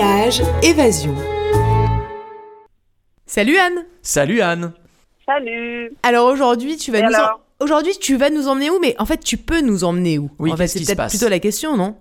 Voyage, évasion. Salut Anne. Salut Anne. Salut. Alors aujourd'hui, tu vas Et nous en- Aujourd'hui, tu vas nous emmener où? Mais en fait, tu peux nous emmener où? Oui, En fait, qu'est-ce c'est qui se peut-être passe? plutôt la question, non?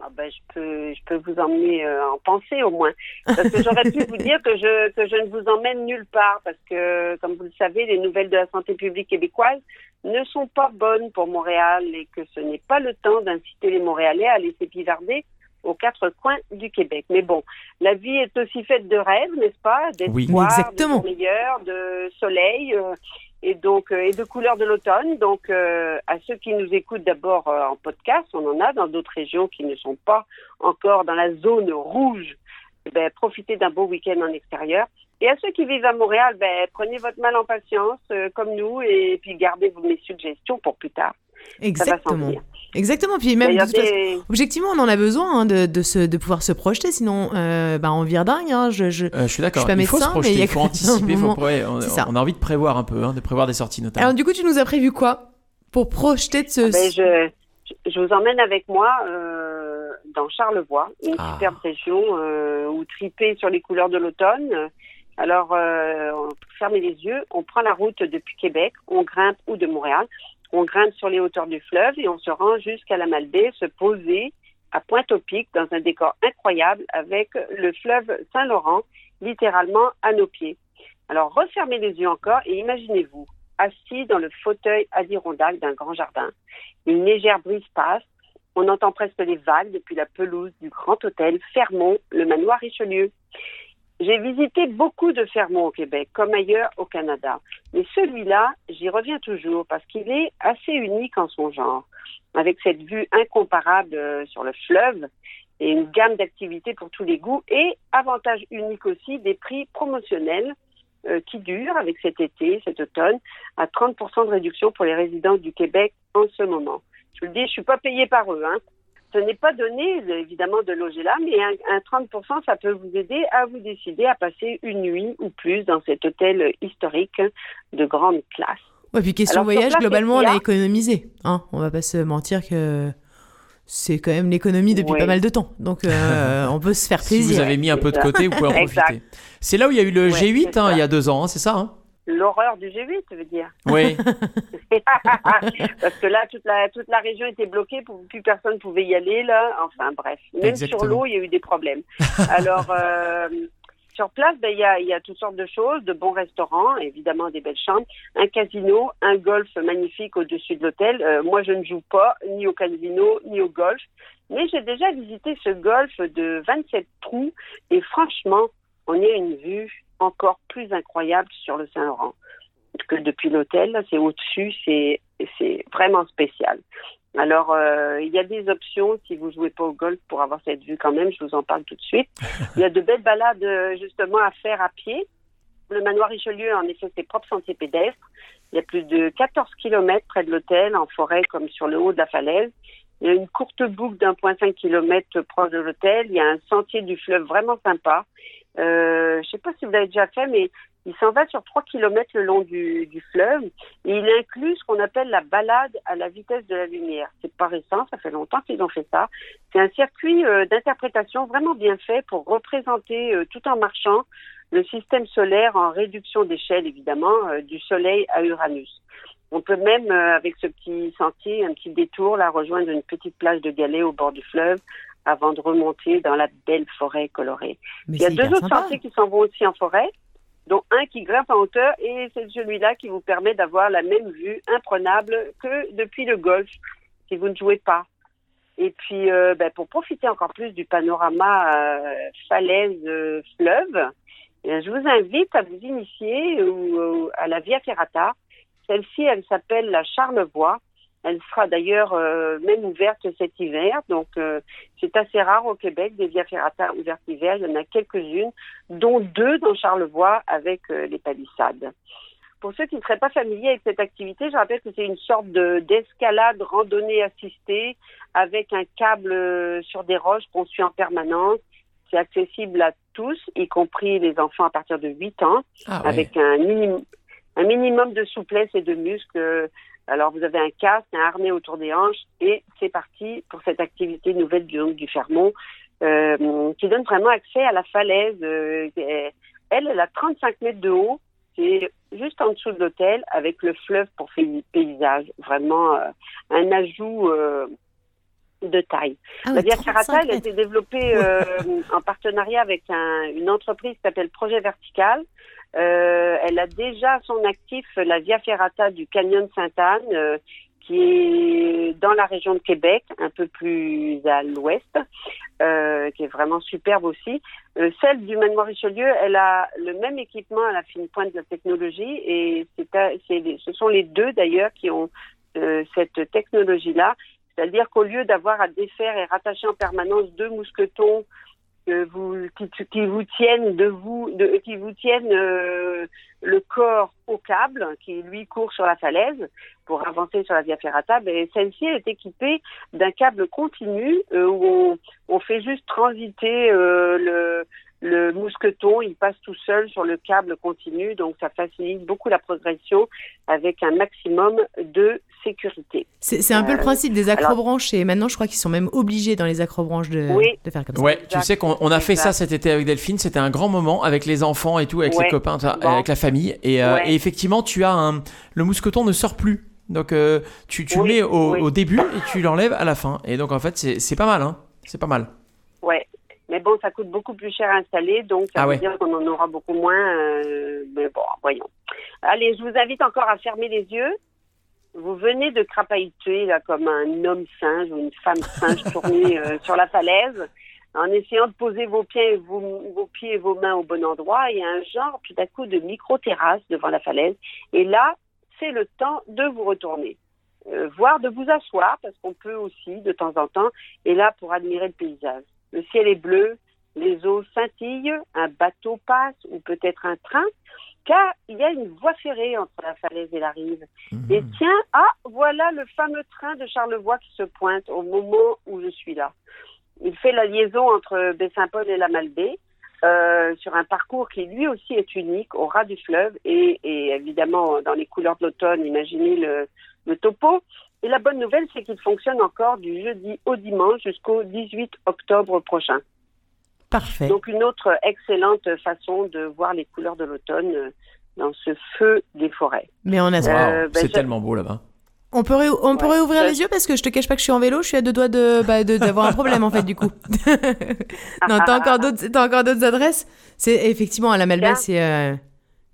Ah ben, je, peux, je peux vous emmener euh, en pensée au moins. Parce que j'aurais pu vous dire que je, que je ne vous emmène nulle part. Parce que, comme vous le savez, les nouvelles de la santé publique québécoise ne sont pas bonnes pour Montréal et que ce n'est pas le temps d'inciter les Montréalais à aller s'épivarder aux quatre coins du Québec. Mais bon, la vie est aussi faite de rêves, n'est-ce pas? Oui. D'espoir, Exactement. de meilleur, de soleil euh, et donc euh, et de couleurs de l'automne. Donc euh, à ceux qui nous écoutent d'abord en podcast, on en a dans d'autres régions qui ne sont pas encore dans la zone rouge. eh Ben, profitez d'un beau week-end en extérieur. Et à ceux qui vivent à Montréal, ben, prenez votre mal en patience, comme nous, et puis gardez vos mes suggestions pour plus tard. Ça va s'en Exactement. Exactement. Puis même, de D'ailleurs, toute façon, des- objectivement, on en a besoin hein, de, de, se, de pouvoir se projeter, sinon euh, bah, on vire dingue. Hein. Je, je... Euh, Je suis d'accord, Je suis pas il faut médecin, se projeter, mais il y a il faut anticiper, faut- ouais, on, C'est ça. on a envie de prévoir un peu, hein, de prévoir des sorties notamment. Alors du coup, tu nous as prévu quoi Pour projeter de ce... Ben, je, je- je vous emmène avec moi euh, dans Charlevoix, une Ah. superbe région euh, où triper sur les couleurs de l'automne. Alors, euh, on ferme les yeux, on prend la route depuis Québec, on grimpe ou de Montréal, on grimpe sur les hauteurs du fleuve et on se rend jusqu'à la Malbaie, se poser à Pointe-au-Pic dans un décor incroyable avec le fleuve Saint-Laurent littéralement à nos pieds. Alors, refermez les yeux encore et imaginez-vous assis dans le fauteuil adirondaque d'un grand jardin. Une légère brise passe. On entend presque les vagues depuis la pelouse du grand hôtel Fermont, le manoir Richelieu. J'ai visité beaucoup de Fermont au Québec, comme ailleurs au Canada. Mais celui-là, j'y reviens toujours parce qu'il est assez unique en son genre. Avec cette vue incomparable euh, sur le fleuve et une gamme d'activités pour tous les goûts et avantage unique aussi des prix promotionnels euh, qui durent avec cet été, cet automne, à 30% de réduction pour les résidents du Québec en ce moment. Je vous le dis, je suis pas payée par eux. Hein. Ce n'est pas donné, évidemment, de loger là, mais un, un 30 ça peut vous aider à vous décider à passer une nuit ou plus dans cet hôtel historique de grande classe. Ouais, puis question Alors, voyage, place, globalement, on a économisé. Hein on va pas se mentir que c'est quand même l'économie depuis Ouais. pas mal de temps. Donc euh, on peut se faire Si plaisir. vous avez mis un peu de côté, vous pouvez en profiter. C'est là où il y a eu le Ouais, G8 c'est hein, il y a deux ans, hein, c'est ça hein L'horreur du G8, je veux dire? Oui. Parce que là, toute la, toute la région était bloquée, plus personne pouvait y aller, là. Enfin, bref. Même Exactement. sur l'eau, il y a eu des problèmes. Alors, euh, sur place, ben, il y, a, y a toutes sortes de choses, de bons restaurants, évidemment des belles chambres, un casino, un golf magnifique au-dessus de l'hôtel. Euh, moi, je ne joue pas ni au casino, ni au golf. Mais j'ai déjà visité ce golf de 27 trous et franchement, on y a une vue encore plus incroyable sur le Saint-Laurent que depuis l'hôtel. C'est au-dessus, c'est c'est vraiment spécial. Alors, euh, il y a des options si vous jouez pas au golf pour avoir cette vue quand même. Je vous en parle tout de suite. Il y a de belles balades euh, justement à faire à pied. Le manoir Richelieu en effet ses propres sentiers pédestres. Il y a plus de 14 kilomètres près de l'hôtel, en forêt comme sur le haut de la falaise. Il y a une courte boucle d'un point cinq kilomètres proche de l'hôtel. Il y a un sentier du fleuve vraiment sympa. Euh, je sais pas si vous l'avez déjà fait, mais il s'en va sur 3 kilomètres le long du, fleuve et il inclut ce qu'on appelle la balade à la vitesse de la lumière. C'est pas récent, ça fait longtemps qu'ils ont fait ça. C'est un circuit euh, d'interprétation vraiment bien fait pour représenter euh, tout en marchant le système solaire en réduction d'échelle évidemment euh, du Soleil à Uranus. On peut même, avec ce petit sentier, un petit détour, là, rejoindre une petite plage de galets au bord du fleuve avant de remonter dans la belle forêt colorée. Mais Il y a deux autres sentiers qui s'en vont aussi en forêt, dont un qui grimpe en hauteur et c'est celui-là qui vous permet d'avoir la même vue imprenable que depuis le golf si vous ne jouez pas. Et puis, euh, ben, pour profiter encore plus du panorama euh, falaise-fleuve, eh je vous invite à vous initier à la Via Ferrata. Celle-ci, elle s'appelle la Charlevoix. Elle sera d'ailleurs euh, même ouverte cet hiver. Donc, euh, c'est assez rare au Québec des Via Ferrata ouvertes l'hiver. Il y en a quelques-unes, dont deux dans Charlevoix avec euh, les palissades. Pour ceux qui ne seraient pas familiers avec cette activité, je rappelle que c'est une sorte de- d'escalade randonnée assistée avec un câble sur des roches qu'on suit en permanence. C'est accessible à tous, y compris les enfants à partir de 8 ans Ah ouais. avec un, minim- un minimum de souplesse et de muscles. Alors vous avez un casque, un harnais autour des hanches et c'est parti pour cette activité nouvelle du, du Fermont euh, qui donne vraiment accès à la falaise. Euh, elle, elle a 35 mètres de haut. C'est juste en dessous de l'hôtel avec le fleuve pour paysage. Vraiment euh, un ajout de taille. Ah la Via Ferrata, elle a été développée en partenariat avec un, une entreprise qui s'appelle Projet Vertical. Euh, elle a déjà son actif la Via Ferrata du Canyon Sainte-Anne, euh, qui est dans la région de Québec, un peu plus à l'ouest, euh, qui est vraiment superbe aussi. Celle du manoir Richelieu, elle a le même équipement à la fine pointe de la technologie et ce sont les deux d'ailleurs qui ont cette technologie-là. C'est-à-dire qu'au lieu d'avoir à défaire et rattacher en permanence deux mousquetons vous, qui, qui, vous tiennent de vous, de, qui vous tiennent euh, le corps au câble, qui lui court sur la falaise pour avancer sur la via ferrata. Mais celle-ci est équipée d'un câble continu euh, où on, on, fait juste transiter euh, le, le mousqueton, il passe tout seul sur le câble continu, donc ça facilite beaucoup la progression avec un maximum de sécurité. C'est un peu le euh, principe des acrobranches et maintenant je crois qu'ils sont même obligés dans les acrobranches de, de faire comme ça. Ouais, tu sais qu'on a fait ça cet été avec Delphine, c'était un grand moment avec les enfants et tout, avec les copains, avec la famille. Euh, et, effectivement, tu as un, le mousqueton ne sort plus. Donc euh, tu, tu le mets au, au, début et tu l'enlèves à la fin. Et donc en fait, c'est pas mal, hein. C'est pas mal. Ouais, bon, ça coûte beaucoup plus cher à installer, donc ça ah veut dire qu'on en aura beaucoup moins. Euh, mais bon, voyons. Allez, je vous invite encore à fermer les yeux. Vous venez de crapahuter là comme un homme singe ou une femme singe tournée euh, sur la falaise, en essayant de poser vos pieds, vos, vos pieds et vos mains au bon endroit. Il y a un genre tout à coup de micro-terrasse devant la falaise. Et là, c'est le temps de vous retourner. Euh, voire de vous asseoir, parce qu'on peut aussi de temps en temps, et là pour admirer le paysage. Le ciel est bleu, les eaux scintillent, un bateau passe ou peut-être un train, car il y a une voie ferrée entre la falaise et la rive. Mhm. Et tiens, ah, voilà le fameux train de Charlevoix qui se pointe au moment où je suis là. Il fait la liaison entre Baie-Saint-Paul et la Malbaie. Euh, sur un parcours qui lui aussi est unique au ras du fleuve et, et évidemment dans les couleurs de l'automne, imaginez le, le topo. Et la bonne nouvelle, c'est qu'il fonctionne encore du jeudi au dimanche jusqu'au 18 octobre prochain. Parfait. Donc une autre excellente façon de voir les couleurs de l'automne euh, dans ce feu des forêts. Mais on a euh, ben, c'est tellement beau là-bas. On pourrait, on pourrait ouvrir les yeux parce que je te cache pas que je suis en vélo, je suis à deux doigts de, bah, d'avoir un problème en fait du coup. non, t'as encore d'autres, t'as encore d'autres adresses C'est effectivement à la Malbaie, c'est euh,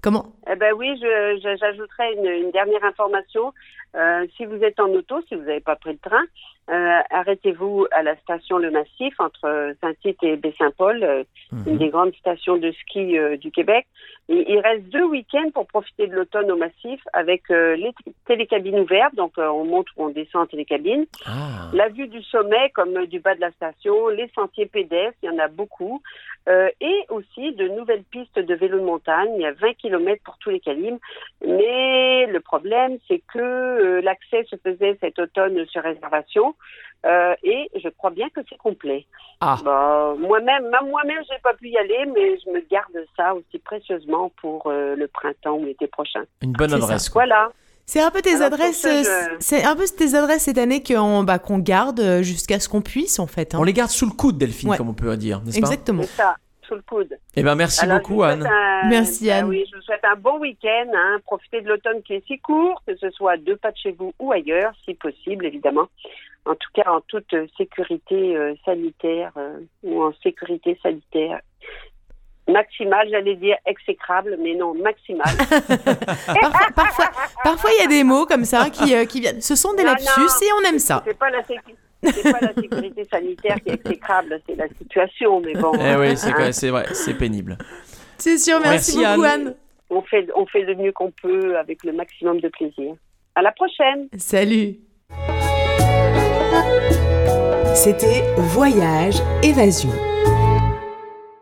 comment? Eh ben oui, je, j'ajouterais une, une, dernière information. Euh, si vous êtes en auto, si vous n'avez pas pris le train, euh, arrêtez-vous à la station Le Massif entre Saint-Tite et Baie-Saint-Paul, euh, mhm. une des grandes stations de ski euh, du Québec. Et il reste deux week-ends pour profiter de l'automne au Massif avec les télécabines ouvertes, donc on monte ou on descend en télécabine. Ah. La vue du sommet comme du bas de la station, les sentiers pédestres, il y en a beaucoup. et aussi de nouvelles pistes de vélo de montagne. Il y a 20 km pour tous les calibres. Mais le problème, c'est que l'accès se faisait cet automne sur réservation. Euh, et je crois bien que c'est complet. Ah. Bah, moi-même, moi-même, j'ai pas pu y aller, mais je me garde ça aussi précieusement pour euh, le printemps ou l'été prochain. Une bonne adresse. Voilà. C'est un peu tes adresses, c'est un peu tes adresses cette année qu'on bah, qu'on garde jusqu'à ce qu'on puisse en fait. Hein. On les garde sous le coude, Delphine, comme on peut dire, n'est-ce pas? Exactement. C'est ça le coude. Eh ben merci beaucoup Anne. merci ben Anne. oui, je vous souhaite un bon week-end. Hein. Profitez de l'automne qui est si court, que ce soit à deux pas de chez vous ou ailleurs, si possible évidemment. En tout cas, en toute sécurité euh, sanitaire euh, ou en sécurité sanitaire maximale, j'allais dire exécrable, mais non, maximale. parfois, parfois, il y a des mots comme ça qui, euh, qui viennent. Ce sont des lapsus et on aime ça. C'est pas la sécurité c'est pas la sécurité sanitaire qui est exécrable, c'est la situation, mais bon. Eh oui, c'est hein. c'est vrai, c'est pénible. C'est sûr, merci, beaucoup Anne. On fait, on fait le mieux qu'on peut avec le maximum de plaisir. À la prochaine. Salut. C'était Voyage Évasion.